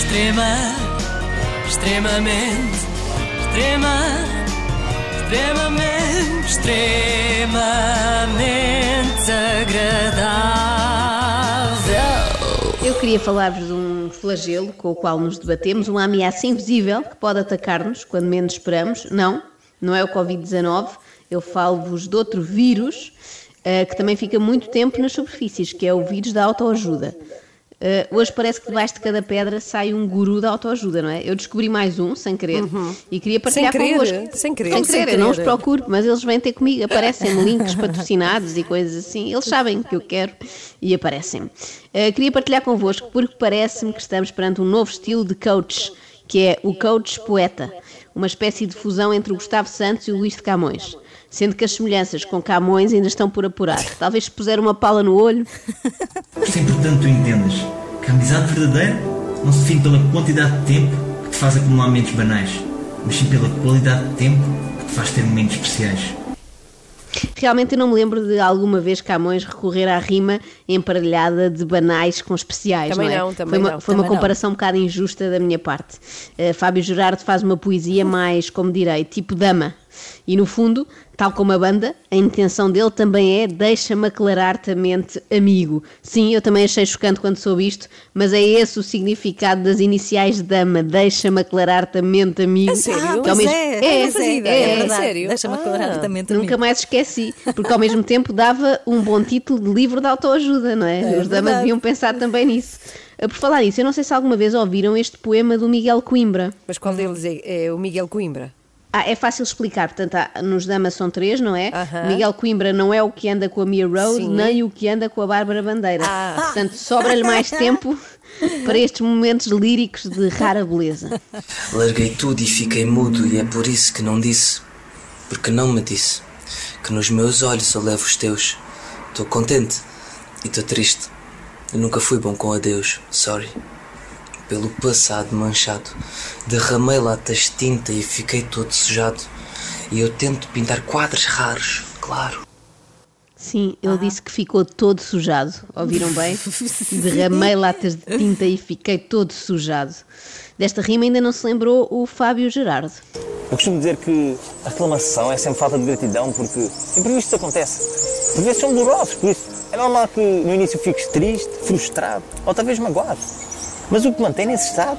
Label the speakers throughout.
Speaker 1: Extrema, extremamente, extrema, extremamente, extremamente agradável.
Speaker 2: Eu queria falar-vos de um flagelo com o qual nos debatemos, uma ameaça invisível que pode atacar-nos quando menos esperamos. Não, não é o Covid-19. Eu falo-vos de outro vírus uh, que também fica muito tempo nas superfícies, que é o vírus da autoajuda. Uh, hoje parece que debaixo de cada pedra sai um guru da autoajuda, não é? Eu descobri mais um, sem querer, uhum. e queria partilhar
Speaker 3: sem querer,
Speaker 2: convosco.
Speaker 3: Sem querer,
Speaker 2: sem querer. eu não os procuro, mas eles vêm ter comigo, aparecem links patrocinados e coisas assim. Eles sabem que eu quero e aparecem. Uh, queria partilhar convosco porque parece-me que estamos perante um novo estilo de coach, que é o coach poeta, uma espécie de fusão entre o Gustavo Santos e o Luís de Camões sendo que as semelhanças com Camões ainda estão por apurar. Talvez se puser uma pala no olho.
Speaker 4: Isto é importante tu entendas que a amizade verdadeira não se define pela quantidade de tempo que te faz acumular momentos banais, mas sim pela qualidade de tempo que te faz ter momentos especiais.
Speaker 2: Realmente eu não me lembro de alguma vez Camões recorrer à rima emparelhada de banais com especiais.
Speaker 3: Também
Speaker 2: não, é?
Speaker 3: não também
Speaker 2: foi uma,
Speaker 3: não.
Speaker 2: Foi uma comparação não. um bocado injusta da minha parte. Uh, Fábio Gerardo faz uma poesia mais, como direi, tipo dama. E no fundo, tal como a banda, a intenção dele também é deixa-me aclarar-te a mente amigo. Sim, eu também achei chocante quando soube isto, mas é esse o significado das iniciais de dama, deixa-me aclarar-te a mente amigo.
Speaker 3: A sério?
Speaker 2: Que ao mesmo...
Speaker 5: é,
Speaker 2: é,
Speaker 5: é,
Speaker 2: é,
Speaker 5: é,
Speaker 3: sério?
Speaker 5: Deixa-me aclarar-te a mente
Speaker 2: Nunca mais esqueci, porque ao mesmo tempo dava um bom título de livro de autoajuda, não é?
Speaker 5: É
Speaker 2: Os damas deviam pensar também nisso. Por falar nisso, eu não sei se alguma vez ouviram este poema do Miguel Coimbra.
Speaker 3: Mas qual deles é, é o Miguel Coimbra?
Speaker 2: Ah, é fácil explicar, portanto, há, nos Damas são três, não é?
Speaker 3: Aham.
Speaker 2: Miguel Coimbra não é o que anda com a Mia Rose,
Speaker 3: Sim.
Speaker 2: nem o que anda com a Bárbara Bandeira.
Speaker 3: Ah.
Speaker 2: Portanto, sobra-lhe mais tempo para estes momentos líricos de rara beleza.
Speaker 6: Larguei tudo e fiquei mudo, e é por isso que não disse, porque não me disse, que nos meus olhos eu levo os teus. Estou contente e estou triste. Eu nunca fui bom com adeus, sorry. Pelo passado manchado, derramei latas de tinta e fiquei todo sujado. E eu tento pintar quadros raros, claro.
Speaker 2: Sim, ele disse que ficou todo sujado. Ouviram bem? Derramei latas de tinta e fiquei todo sujado. Desta rima ainda não se lembrou o Fábio Gerardo.
Speaker 7: Eu costumo dizer que a reclamação é sempre falta de gratidão porque imprevistos acontece. Por vezes são dolorosos, por isso é normal que no início fiques triste, frustrado ou talvez magoado. Mas o que mantém nesse estado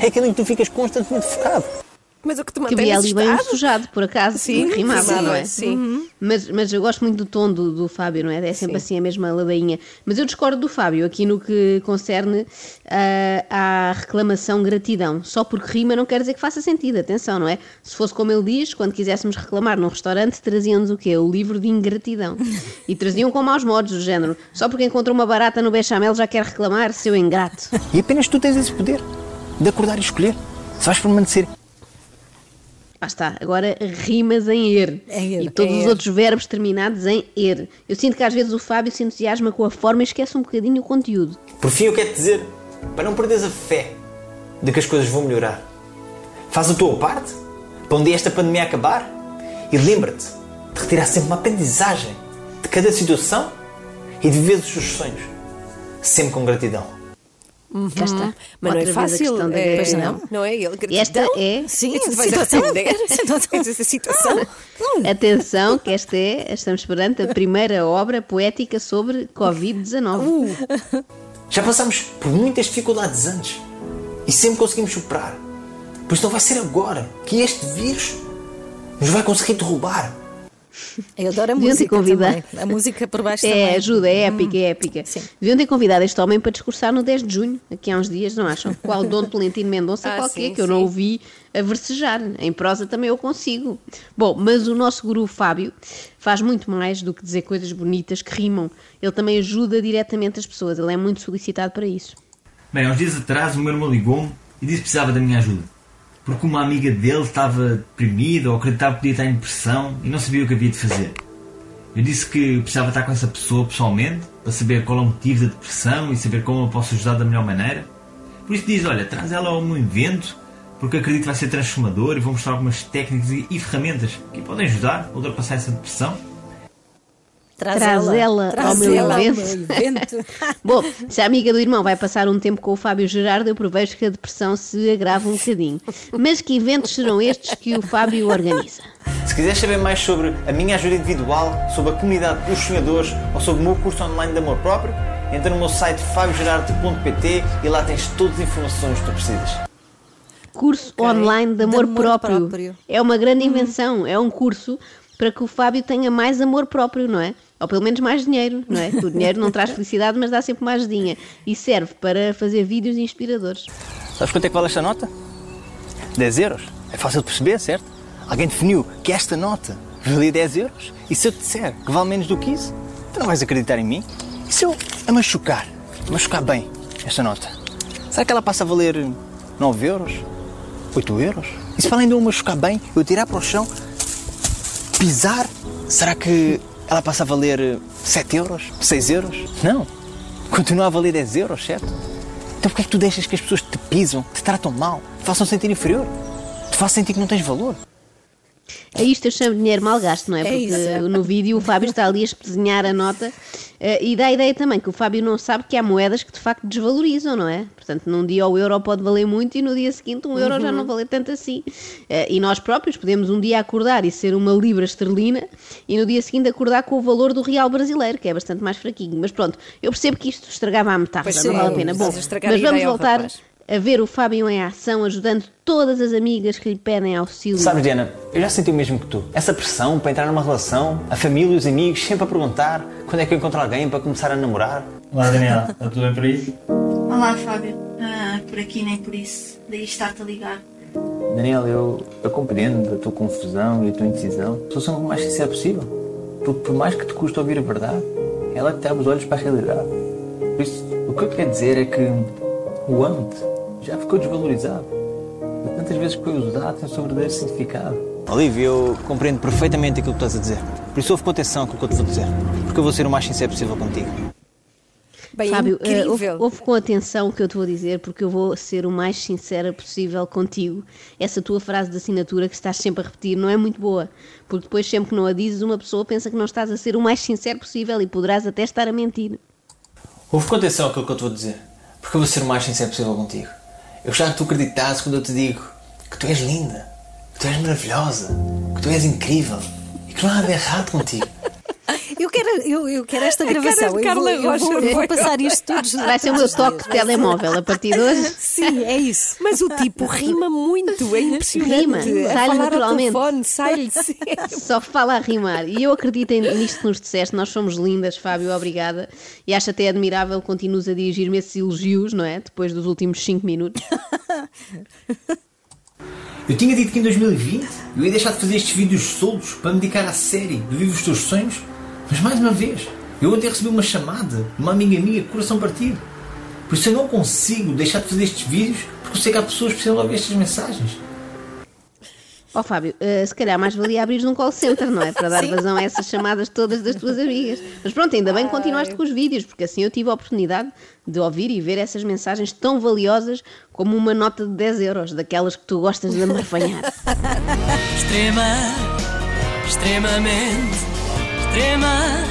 Speaker 7: é aquilo em que tu ficas constantemente focado.
Speaker 3: Mas o que te
Speaker 2: Que
Speaker 3: mantém
Speaker 2: havia
Speaker 3: nesse
Speaker 2: ali bem sujado, por acaso.
Speaker 3: Sim,
Speaker 2: rimava,
Speaker 3: sim,
Speaker 2: não é?
Speaker 3: sim.
Speaker 2: Mas, mas eu gosto muito do tom do, do Fábio, não é? É sempre assim a mesma ladainha. Mas eu discordo do Fábio aqui no que concerne ah, à reclamação gratidão. Só porque rima não quer dizer que faça sentido, atenção, não é? Se fosse como ele diz, quando quiséssemos reclamar num restaurante, traziam-nos o quê? O livro de ingratidão. E traziam com maus modos, do género. Só porque encontrou uma barata no bechamel já quer reclamar, seu ingrato.
Speaker 7: E apenas tu tens esse poder de acordar e escolher. Se vais permanecer
Speaker 2: Lá está, agora rimas em er.
Speaker 5: Em er,
Speaker 2: E todos os
Speaker 5: er.
Speaker 2: outros verbos terminados em er. Eu sinto que às vezes o Fábio se entusiasma com a forma e esquece um bocadinho o conteúdo.
Speaker 7: Por fim, eu quero te dizer, para não perderes a fé de que as coisas vão melhorar, faz a tua parte para um dia esta pandemia acabar e lembra-te de retirar sempre uma aprendizagem de cada situação e de viver os teus sonhos, sempre com gratidão.
Speaker 2: Cá está.
Speaker 3: Mas não é
Speaker 2: a
Speaker 3: fácil.
Speaker 2: questão da
Speaker 3: É,
Speaker 2: gratidão.
Speaker 3: não, não é ele.
Speaker 2: E esta
Speaker 3: Gratidão.
Speaker 2: é.
Speaker 5: Sim, essa
Speaker 3: vais
Speaker 5: situação.
Speaker 3: aprender.
Speaker 5: Situação.
Speaker 3: Essa situação.
Speaker 2: Atenção, que esta é, estamos perante a primeira obra poética sobre Covid-19.
Speaker 7: Já passámos por muitas dificuldades antes e sempre conseguimos superar. Por isso não vai ser agora que este vírus nos vai conseguir derrubar.
Speaker 5: Eu adoro a
Speaker 2: Deviam ter
Speaker 5: música
Speaker 2: convidado.
Speaker 5: também. A música por baixo
Speaker 2: É,
Speaker 5: também.
Speaker 2: ajuda, é épica, é épica.
Speaker 5: Sim.
Speaker 2: Deviam ter convidado este homem para discursar no 10 de junho, aqui há uns dias, não acham? Qual Dom Tolentino Mendonça
Speaker 3: Ah,
Speaker 2: qualquer,
Speaker 3: sim,
Speaker 2: que eu não
Speaker 3: sim.
Speaker 2: ouvi a versejar. Em prosa também eu consigo. Bom, mas o nosso guru Fábio faz muito mais do que dizer coisas bonitas que rimam. Ele também ajuda diretamente as pessoas, ele é muito solicitado para isso.
Speaker 4: Bem, há uns dias atrás o meu irmão ligou-me e disse que precisava da minha ajuda. Porque uma amiga dele estava deprimida ou acreditava que podia estar em depressão e não sabia o que havia de fazer. Eu disse que precisava estar com essa pessoa pessoalmente para saber qual é o motivo da depressão e saber como eu posso ajudar da melhor maneira. Por isso diz, olha, traz ela ao meu evento porque acredito que vai ser transformador e vou mostrar algumas técnicas e, ferramentas que podem ajudar a ultrapassar essa depressão.
Speaker 5: Traz,
Speaker 2: Traz ela,
Speaker 5: Traz
Speaker 2: ao meu
Speaker 5: ela
Speaker 2: evento.
Speaker 5: ao meu evento.
Speaker 2: Bom, se a amiga do irmão vai passar um tempo com o Fábio Gerardo, eu prevejo que a depressão se agrava um bocadinho. Mas que eventos serão estes que o Fábio organiza?
Speaker 7: Se quiseres saber mais sobre a minha ajuda individual, sobre a comunidade dos sonhadores ou sobre o meu curso online de amor próprio, entra no meu site fabiogerardo.pt e lá tens todas as informações que tu precisas.
Speaker 2: Curso online de amor,
Speaker 5: De amor
Speaker 2: próprio.
Speaker 5: próprio.
Speaker 2: É uma grande invenção, é um curso para que o Fábio tenha mais amor próprio, não é? Ou pelo menos mais dinheiro, não é? O dinheiro não traz felicidade, mas dá sempre mais dinheiro. E serve para fazer vídeos inspiradores.
Speaker 7: Sabes quanto é que vale esta nota? 10 euros. É fácil de perceber, certo? Alguém definiu que esta nota valia 10 euros e se eu te disser que vale menos do que isso, tu não vais acreditar em mim? E se eu a machucar, machucar bem esta nota, será que ela passa a valer 9 euros? 8 euros? E se além de eu machucar bem, eu tirar para o chão, pisar, será que ela passa a valer 7 euros? 6 euros? Não. Continua a valer 10 euros, certo? Então porquê é que tu deixas que as pessoas te pisam, te tratam mal, te façam sentir inferior? Te façam sentir que não tens valor?
Speaker 2: A isto eu chamo de dinheiro mal gasto, não é?
Speaker 5: É
Speaker 2: Porque
Speaker 5: isso.
Speaker 2: no vídeo o Fábio está ali a espezinhar a nota eh, e dá a ideia também que o Fábio não sabe que há moedas que de facto desvalorizam, não é? Portanto, num dia o euro pode valer muito e no dia seguinte um euro já
Speaker 5: Uhum.
Speaker 2: não valer tanto assim. Eh, E nós próprios podemos um dia acordar e ser uma libra esterlina e no dia seguinte acordar com o valor do real brasileiro, que é bastante mais fraquinho. Mas pronto, eu percebo que isto estragava a metáfora,
Speaker 3: Pois
Speaker 2: não
Speaker 3: sim,
Speaker 2: vale a pena. Bom, mas vamos voltar. A ver o Fábio em ação, ajudando todas as amigas que lhe pedem auxílio.
Speaker 7: Sabes, Diana, eu já senti o mesmo que tu. Essa pressão para entrar numa relação, a família e os amigos sempre a perguntar quando é que eu encontro alguém para começar a namorar.
Speaker 4: Olá, Daniela, está tudo bem por aí?
Speaker 8: Olá, Fábio. Ah, por aqui nem por isso. Daí estar-te a ligar.
Speaker 7: Daniela, eu, eu compreendo a tua confusão e a tua indecisão. Sou sempre o mais sincero possível. Porque por mais que te custe ouvir a verdade, ela que te abre os olhos para a realidade. Por isso, o que eu quero dizer é que o amo-te ficou desvalorizado. E tantas vezes que foi usado sem o seu verdadeiro significado. Olivia, eu compreendo perfeitamente aquilo que estás a dizer. Por isso ouve com atenção aquilo que eu te vou dizer. Porque eu vou ser o mais sincero possível contigo.
Speaker 3: Bem,
Speaker 2: Fábio, eh,
Speaker 3: incrível.
Speaker 2: ouve, ouve com atenção o que eu te vou dizer, porque eu vou ser o mais sincera possível contigo. Essa tua frase de assinatura que estás sempre a repetir não é muito boa, porque depois, sempre que não a dizes, uma pessoa pensa que não estás a ser o mais sincero possível e poderás até estar a mentir.
Speaker 7: Ouve com atenção aquilo que eu te vou dizer, porque eu vou ser o mais sincero possível contigo. Eu já que tu acreditasses quando eu te digo que tu és linda, que tu és maravilhosa, que tu és incrível e que não há nada errado contigo.
Speaker 5: Eu quero, eu, eu quero esta gravação. Eu vou,
Speaker 3: Carla
Speaker 5: eu vou- eu vou passar isto todos.
Speaker 2: Vai ser o meu toque de telemóvel a partir de hoje.
Speaker 5: Sim, é isso.
Speaker 3: Mas o tipo rima muito, é impressionante.
Speaker 2: Rima, sai-lhe naturalmente.
Speaker 3: telefone, sai-lhe.
Speaker 2: Só fala a rimar. E eu acredito em- nisto que nos disseste. Nós somos lindas, Fábio, obrigada. E acho até admirável que continues a dirigir-me esses elogios, não é? Depois dos últimos 5 minutos.
Speaker 7: Eu tinha dito que em 2020 eu ia deixar de fazer estes vídeos soltos para me dedicar à série de Vive os Teus Sonhos, mas mais uma vez, eu ontem recebi uma chamada de uma amiga minha, coração partido. Por isso eu não consigo deixar de fazer estes vídeos porque eu sei que há pessoas que precisam ouvir estas mensagens.
Speaker 2: Ó Fábio, eh, se calhar mais valia abrir um call center, não é? Para dar vazão a essas chamadas todas das tuas amigas. Mas pronto, ainda bem que continuaste com os vídeos, porque assim eu tive a oportunidade de ouvir e ver essas mensagens tão valiosas como uma nota de 10 euros, daquelas que tu gostas de amarfanhar.
Speaker 1: Extrema, extremamente, extrema,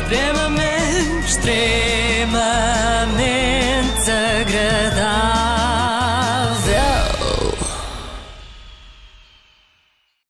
Speaker 1: extremamente, extremamente agradável.